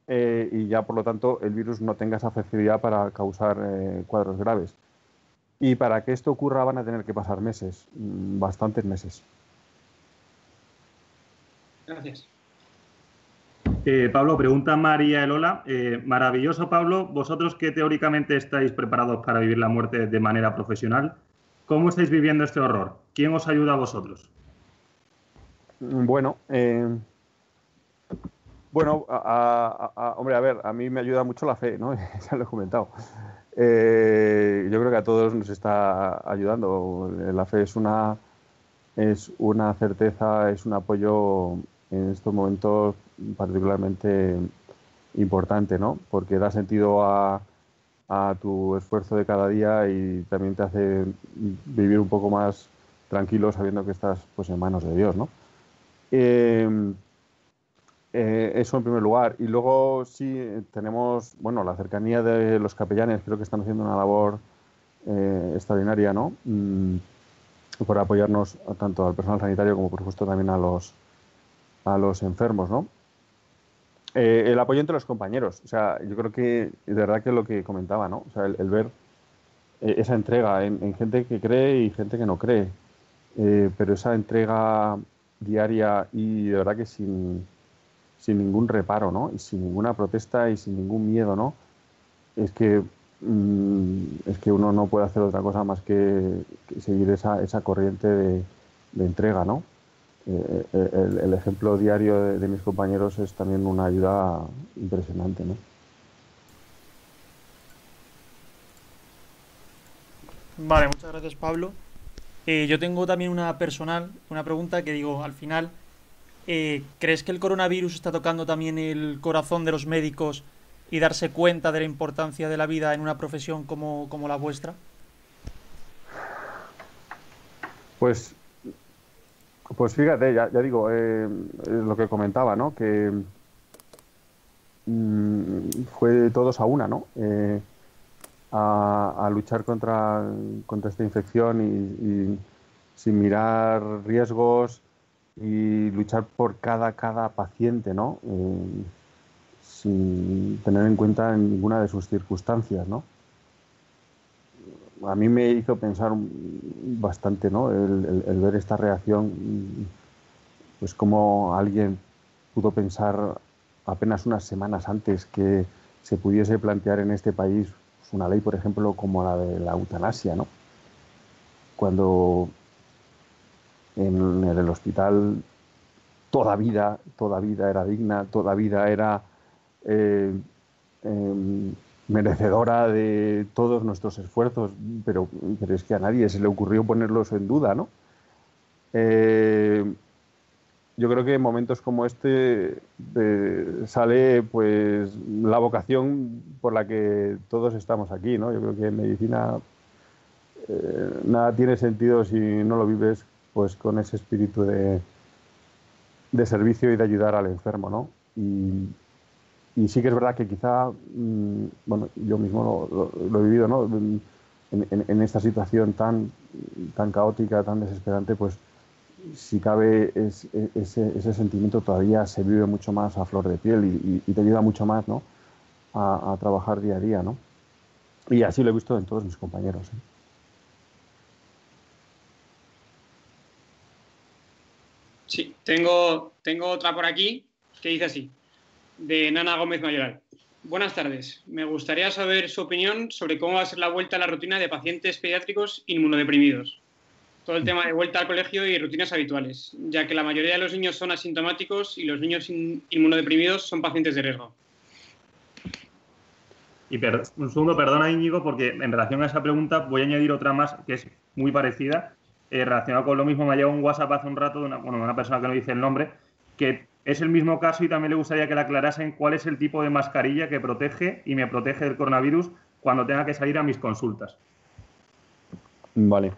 S4: Eh, y ya, por lo tanto, el virus no tenga esa facilidad para causar eh, cuadros graves. Y para que esto ocurra van a tener que pasar meses, mm, bastantes meses.
S3: Gracias.
S1: Eh, Pablo, pregunta María Elola. Eh, maravilloso, Pablo. Vosotros que teóricamente estáis preparados para vivir la muerte de manera profesional, ¿cómo estáis viviendo este horror? ¿Quién os ayuda a vosotros?
S4: Bueno, eh, bueno, hombre, a ver, a mí me ayuda mucho la fe, ¿no? ya lo he comentado. Yo creo que a todos nos está ayudando. La fe es una, es una certeza, es un apoyo en estos momentos particularmente importante, ¿no? Porque da sentido a, tu esfuerzo de cada día y también te hace vivir un poco más tranquilo sabiendo que estás pues en manos de Dios, ¿no? Em, eh, eso en primer lugar. Y luego sí tenemos, bueno, la cercanía de los capellanes, creo que están haciendo una labor eh, extraordinaria, ¿no? Mm, por apoyarnos tanto al personal sanitario como por supuesto también a los, a los enfermos, ¿no? Eh, el apoyo entre los compañeros. O sea, yo creo que de verdad que lo que comentaba, ¿no? O sea, el, ver eh, esa entrega en, gente que cree y gente que no cree. Eh, pero esa entrega diaria y de verdad que sin, sin ningún reparo, ¿no? Y sin ninguna protesta y sin ningún miedo, ¿no? Es que, es que uno no puede hacer otra cosa más que, seguir esa, esa corriente de, entrega, ¿no? Eh, eh, el, ejemplo diario de, mis compañeros es también una ayuda impresionante. ¿no?
S5: Vale, muchas gracias Pablo. Eh, yo tengo también una personal, una pregunta que digo, al final, ¿crees que el coronavirus está tocando también el corazón de los médicos y darse cuenta de la importancia de la vida en una profesión como, como la vuestra?
S4: Pues pues fíjate, ya, digo, eh, lo que comentaba, ¿no? Que mm, fue todos a una, ¿no? Eh, a, luchar contra, contra esta infección y, sin mirar riesgos y luchar por cada, cada paciente, ¿no? Eh, sin tener en cuenta ninguna de sus circunstancias, ¿no? a mí me hizo pensar bastante, ¿no? El, ver esta reacción, pues como alguien pudo pensar apenas unas semanas antes que se pudiese plantear en este país una ley, por ejemplo, como la de la eutanasia, ¿no? Cuando en el hospital toda vida, toda vida era digna, toda vida era eh, em, merecedora de todos nuestros esfuerzos, pero, pero, es que a nadie se le ocurrió ponerlos en duda, ¿no? Eh, yo creo que en momentos como este eh, sale pues la vocación por la que todos estamos aquí, ¿no? Yo creo que en medicina eh, nada tiene sentido si no lo vives pues con ese espíritu de, de servicio y de ayudar al enfermo, ¿no? Y sí que es verdad que quizá, mm, bueno, yo mismo lo, he vivido, ¿no? En, esta situación tan, tan caótica, tan desesperante, pues si cabe ese, sentimiento todavía se vive mucho más a flor de piel y, te ayuda mucho más, ¿no? A, trabajar día a día, ¿no? Y así lo he visto en todos mis compañeros. ¿eh?
S3: Sí, tengo, tengo otra por aquí que dice así de Nana Gómez Mayoral. Buenas tardes. Me gustaría saber su opinión sobre cómo va a ser la vuelta a la rutina de pacientes pediátricos inmunodeprimidos. Todo el tema de vuelta al colegio y rutinas habituales, ya que la mayoría de los niños son asintomáticos y los niños inmunodeprimidos son pacientes de riesgo.
S1: Y un segundo, perdona Íñigo, porque en relación a esa pregunta voy a añadir otra más que es muy parecida, eh, relacionada con lo mismo. Me ha llegado un WhatsApp hace un rato de una, una persona que no dice el nombre, que es el mismo caso y también le gustaría que le aclarasen cuál es el tipo de mascarilla que protege y me protege del coronavirus cuando tenga que salir a mis consultas.
S4: Vale.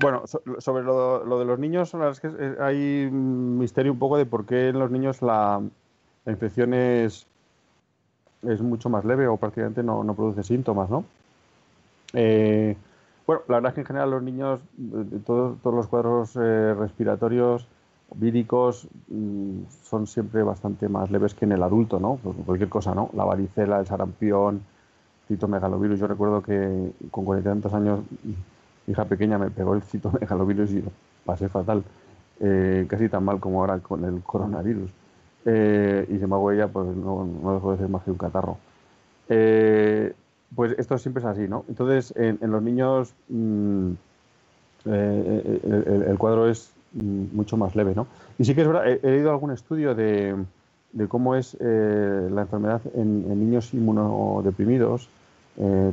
S4: Bueno, sobre lo, de los niños, la es que hay un misterio un poco de por qué en los niños la, infección es, es, mucho más leve o prácticamente no, produce síntomas, ¿no? Eh, bueno, la verdad es que en general los niños, eh, todos, todos los cuadros eh, respiratorios, víricos, mm, son siempre bastante más leves que en el adulto, ¿no? Pues cualquier cosa, ¿no? La varicela, el sarampión, citomegalovirus. Yo recuerdo que con cuarenta y tantos años, hija pequeña me pegó el citomegalovirus y lo pasé fatal. casi tan mal como ahora con el coronavirus. y sin embargo ella pues no, no de ser más que un catarro. Pues esto siempre es así, ¿no? Entonces, en, los niños mm, eh, eh, el, cuadro es mucho más leve, ¿no? Y sí que es verdad, he, leído algún estudio de, cómo es eh, la enfermedad en, niños inmunodeprimidos,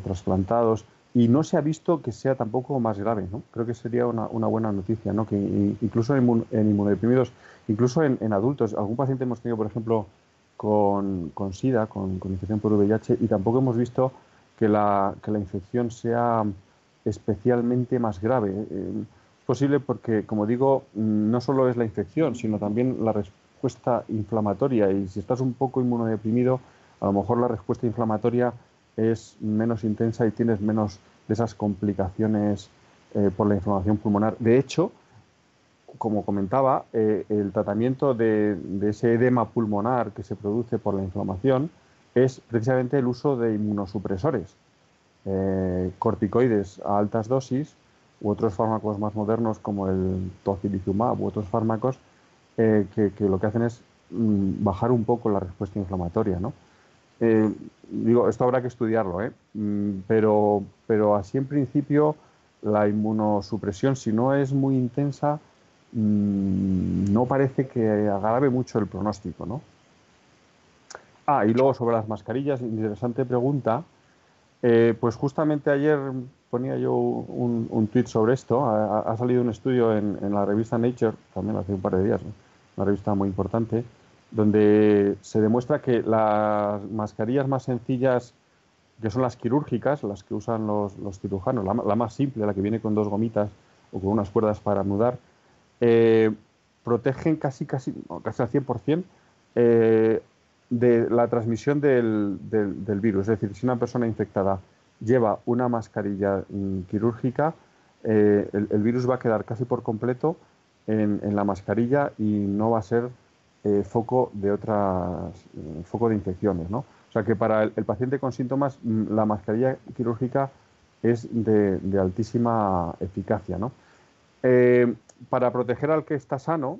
S4: trasplantados, y no se ha visto que sea tampoco más grave, ¿no? Creo que sería una, buena noticia, ¿no? Que incluso en, inmunodeprimidos, incluso en, adultos, algún paciente hemos tenido, por ejemplo, con, SIDA, con, con infección por VIH, y tampoco hemos visto que la, que la infección sea especialmente más grave. Eh, posible porque, como digo, no solo es la infección, sino también la respuesta inflamatoria. Y si estás un poco inmunodeprimido, a lo mejor la respuesta inflamatoria es menos intensa y tienes menos de esas complicaciones eh, por la inflamación pulmonar. De hecho, como comentaba, eh, el tratamiento de, de, ese edema pulmonar que se produce por la inflamación es precisamente el uso de inmunosupresores, eh, corticoides a altas dosis u otros fármacos más modernos como el tocilizumab u otros fármacos eh, que, lo que hacen es mm, bajar un poco la respuesta inflamatoria. ¿no? Eh, digo, esto habrá que estudiarlo, mm, pero, pero así en principio la inmunosupresión, si no es muy intensa, mm, no parece que agrave mucho el pronóstico. ¿no? Ah, y luego sobre las mascarillas, interesante pregunta. Eh, pues justamente ayer ponía yo un, un tuit sobre esto. Ha, salido un estudio en, la revista Nature, también hace un par de días, una revista muy importante, donde se demuestra que las mascarillas más sencillas, que son las quirúrgicas, las que usan los, cirujanos, la, más simple, la que viene con dos gomitas o con unas cuerdas para anudar, eh, protegen casi, casi, casi al 100% eh, de la transmisión del, del, virus. Es decir, si una persona infectada lleva una mascarilla mm, quirúrgica, eh, el, virus va a quedar casi por completo en, en la mascarilla y no va a ser eh, foco de otras eh, foco de infecciones, ¿no? O sea que para el, paciente con síntomas mm, la mascarilla quirúrgica es de, altísima eficacia, ¿no? para proteger al que está sano,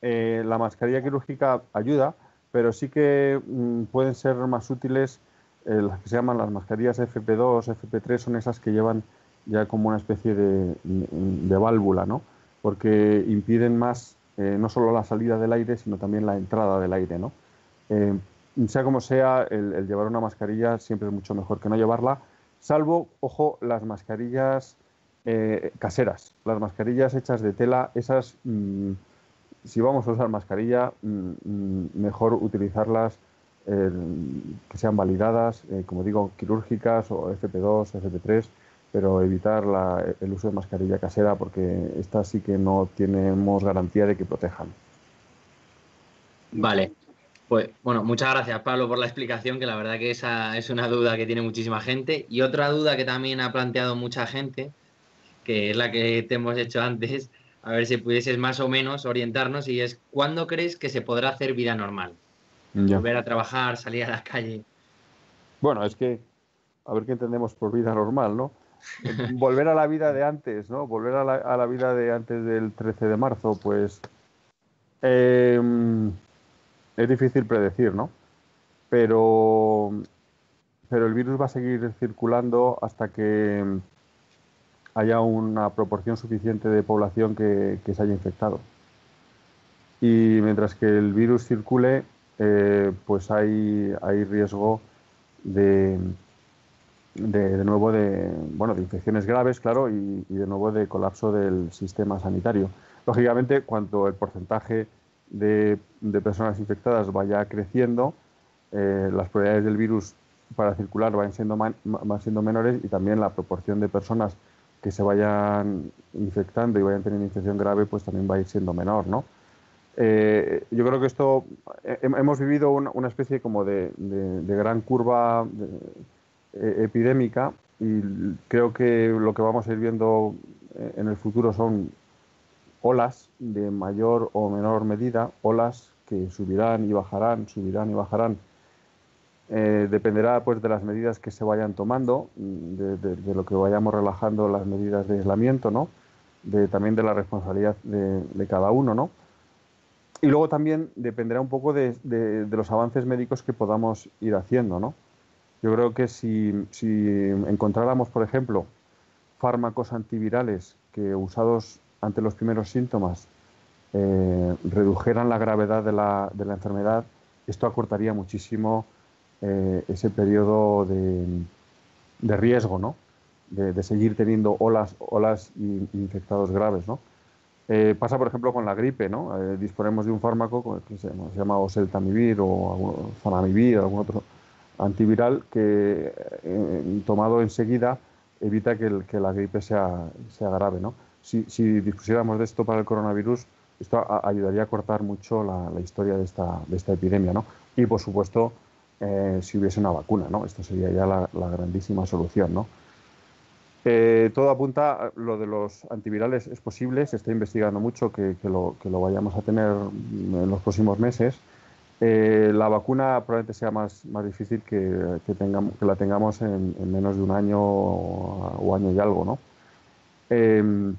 S4: la mascarilla quirúrgica ayuda, pero sí que mm, pueden ser más útiles las que se llaman las mascarillas FP2, FP3, son esas que llevan ya como una especie de, de válvula, ¿no? Porque impiden más eh, no solo la salida del aire, sino también la entrada del aire, ¿no? Eh, sea como sea, el, llevar una mascarilla siempre es mucho mejor que no llevarla, salvo, ojo, las mascarillas caseras, las mascarillas hechas de tela, esas mm, si vamos a usar mascarilla, mm, mm, mejor utilizarlas que sean validadas, eh, como digo, quirúrgicas o FP2, FP3, pero evitar el uso de mascarilla casera porque esta sí que no tenemos garantía de que protejan.
S2: Vale. Pues bueno, muchas gracias Pablo por la explicación, que la verdad que esa es una duda que tiene muchísima gente. Y otra duda que también ha planteado mucha gente, que es la que te hemos hecho antes, a ver si pudieses más o menos orientarnos y es ¿cuándo crees que se podrá hacer vida normal? Volver a trabajar, salir a la calle.
S4: Bueno, es que a ver qué entendemos por vida normal, ¿no? Volver a la vida de antes, ¿no? Volver a la, vida de antes del 13 de marzo, pues em, es difícil predecir, ¿no? Pero, pero el virus va a seguir circulando hasta que haya una proporción suficiente de población que, se haya infectado. Y mientras que el virus circule, eh, pues hay, hay riesgo de, de, nuevo de, bueno, de infecciones graves, claro, y, de nuevo de colapso del sistema sanitario. Lógicamente, cuanto el porcentaje de, personas infectadas vaya creciendo, eh, las probabilidades del virus para circular van siendo, van siendo menores y también la proporción de personas que se vayan infectando y vayan teniendo infección grave, pues también va a ir siendo menor, ¿no? Eh, yo creo que esto, eh, hemos vivido una, especie como de, gran curva eh, epidémica y creo que lo que vamos a ir viendo en el futuro son olas de mayor o menor medida, olas que subirán y bajarán, subirán y bajarán. Dependerá pues de las medidas que se vayan tomando, de, lo que vayamos relajando las medidas de aislamiento, ¿no? De, también de la responsabilidad de, cada uno, ¿no? Y luego también dependerá un poco de, los avances médicos que podamos ir haciendo, ¿no? Yo creo que si, encontráramos, por ejemplo, fármacos antivirales que usados ante los primeros síntomas eh, redujeran la gravedad de la, de la, enfermedad, esto acortaría muchísimo eh, ese periodo de, de riesgo, ¿no? De, de, seguir teniendo olas, olas infectados graves, ¿no? Eh, pasa, por ejemplo, con la gripe, ¿no? disponemos de un fármaco que se llama, se llama oseltamivir o zanamivir, algún otro antiviral que tomado enseguida evita que, la gripe sea, sea grave, ¿no? Si, si, dispusiéramos de esto para el coronavirus, esto ayudaría a cortar mucho la, historia de esta, de esta epidemia, ¿no? Y, por supuesto, eh, si hubiese una vacuna, ¿no? Esto sería ya la, la grandísima solución, ¿no? Eh, todo apunta, lo de los antivirales es posible, se está investigando mucho que, lo, que lo vayamos a tener en los próximos meses. Eh, la vacuna probablemente sea más, difícil que la tengamos en, menos de un año o, año y algo, ¿no? Em,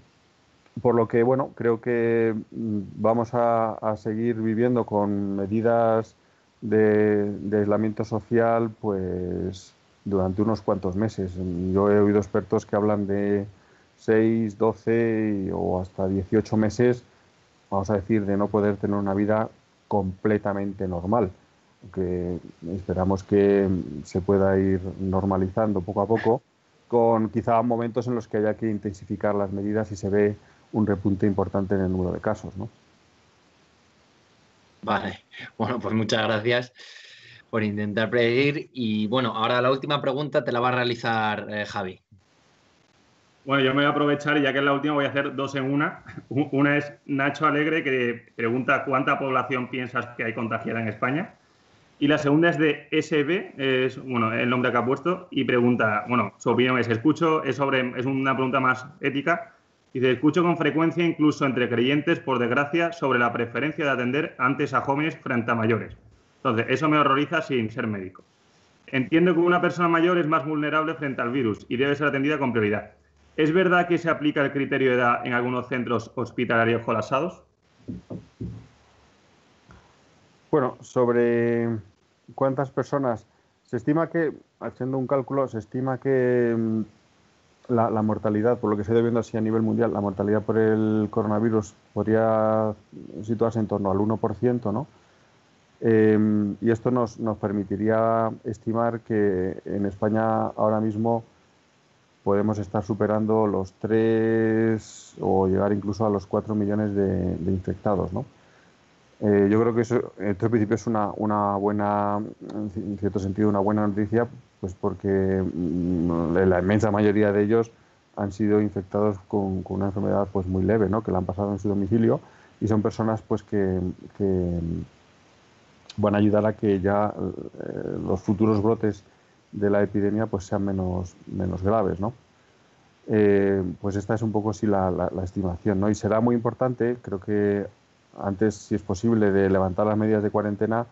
S4: por lo que, bueno, creo que mm, vamos a, seguir viviendo con medidas de, aislamiento social, pues durante unos cuantos meses. Yo he oído expertos que hablan de 6, 12 o hasta 18 meses, vamos a decir, de no poder tener una vida completamente normal, que esperamos que se pueda ir normalizando poco a poco, con quizá momentos en los que haya que intensificar las medidas y se ve un repunte importante en el número de casos. ¿no?
S2: Vale, bueno, pues muchas gracias por intentar predecir. Y bueno, ahora la última pregunta te la va a realizar eh, Javi.
S1: Bueno, yo me voy a aprovechar, ya que es la última, voy a hacer dos en una. Una es Nacho Alegre, que pregunta cuánta población piensas que hay contagiada en España. Y la segunda es de SB, es bueno, el nombre que ha puesto, y pregunta, bueno, su opinión es, escucho, es, sobre, es una pregunta más ética, dice, escucho con frecuencia, incluso entre creyentes, por desgracia, sobre la preferencia de atender antes a jóvenes frente a mayores. Entonces, eso me horroriza sin ser médico. Entiendo que una persona mayor es más vulnerable frente al virus y debe ser atendida con prioridad. ¿Es verdad que se aplica el criterio de edad en algunos centros hospitalarios colapsados?
S4: Bueno, sobre cuántas personas, se estima que, haciendo un cálculo, se estima que mm, la, mortalidad, por lo que se viendo así a nivel mundial, la mortalidad por el coronavirus podría situarse en torno al 1%, ¿no? Em, y esto nos, nos permitiría estimar que en España ahora mismo podemos estar superando los 3 o llegar incluso a los 4 millones de, infectados. ¿no? Eh, yo creo que eso en principio es una, una, buena, en cierto sentido, una buena noticia, pues porque mm, la inmensa mayoría de ellos han sido infectados con, con, una enfermedad pues muy leve, ¿no? que la han pasado en su domicilio y son personas pues que, que van a ayudar a que ya eh, los futuros brotes de la epidemia pues sean menos, menos graves, ¿no? Eh, pues esta es un poco sí la, estimación, ¿no? Y será muy importante, creo que antes, si es posible, de levantar las medidas de cuarentena,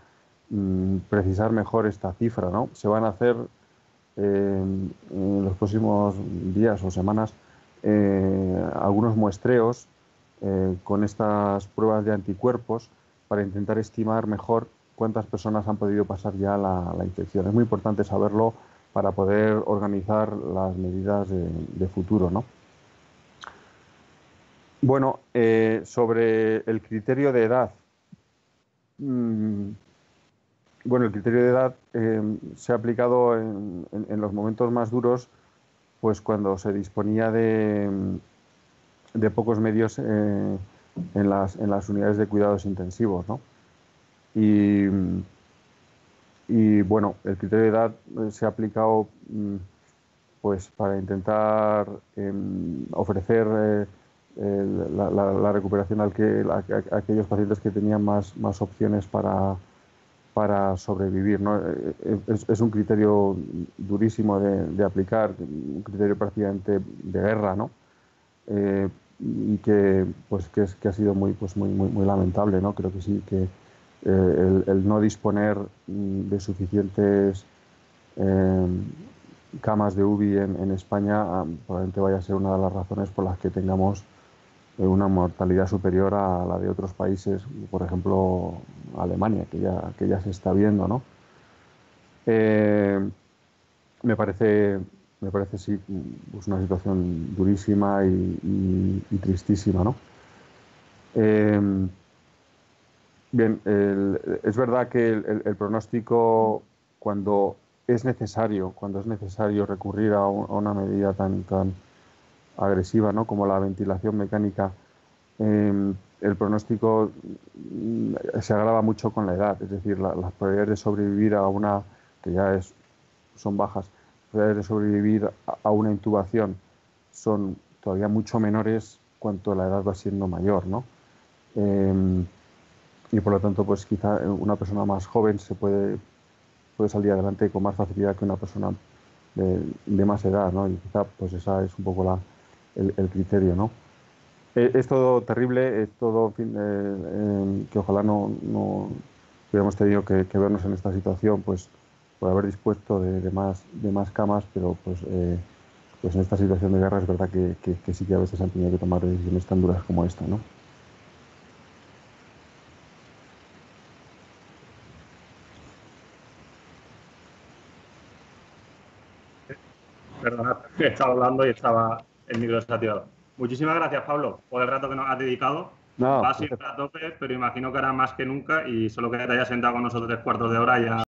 S4: mm, precisar mejor esta cifra, ¿no? Se van a hacer eh, en los próximos días o semanas algunos muestreos con estas pruebas de anticuerpos para intentar estimar mejor cuántas personas han podido pasar ya la, infección. Es muy importante saberlo para poder organizar las medidas de, futuro. ¿no? Bueno, eh, sobre el criterio de edad. Mm, bueno, el criterio de edad eh, se ha aplicado en, los momentos más duros, pues cuando se disponía de, pocos medios eh, en las unidades de cuidados intensivos, ¿no? Y, y bueno, el criterio de edad eh, se ha aplicado mm, pues para intentar em, ofrecer eh, la, recuperación al que, a, aquellos pacientes que tenían más, más opciones para, para sobrevivir. ¿no? Eh, es, un criterio durísimo de, aplicar, un criterio prácticamente de guerra, ¿no? Eh, y que, pues, que, es, que ha sido muy, pues, muy, muy lamentable. ¿no? Creo que sí, que eh, el, no disponer de suficientes camas de UBI en, España ah, probablemente vaya a ser una de las razones por las que tengamos una mortalidad superior a la de otros países, por ejemplo Alemania, que ya, que ya se está viendo. ¿no? Eh, me parece, me parece sí, pues una situación durísima y, tristísima. ¿no? Eh, bien, es verdad que el, pronóstico, cuando es necesario, cuando es necesario recurrir a, una medida tan, tan agresiva ¿no? como la ventilación mecánica, em, el pronóstico mm, se agrava mucho con la edad, es decir, las probabilidades de sobrevivir a una, que ya es, son bajas, las probabilidades de sobrevivir a, una intubación son todavía mucho menores cuanto la edad va siendo mayor, ¿no? Em, y por lo tanto, pues quizá una persona más joven se puede, puede salir adelante con más facilidad que una persona de, más edad, ¿no? Y quizá pues esa es un poco la, el, criterio, ¿no? Eh, es todo terrible, es todo fin, eh, que ojalá no, no, hubiéramos tenido que, vernos en esta situación, pues por haber dispuesto de, más, de más camas, pero pues, eh, pues en esta situación de guerra es verdad que, que, sí que a veces han tenido que tomar decisiones tan duras como esta, ¿no?
S1: Perdona, estaba hablando y estaba el micro desactivado. Muchísimas gracias, Pablo, por el rato que nos has dedicado. No, Va a ser a tope, pero imagino que hará más que nunca y solo que te hayas sentado con nosotros tres cuartos de hora ya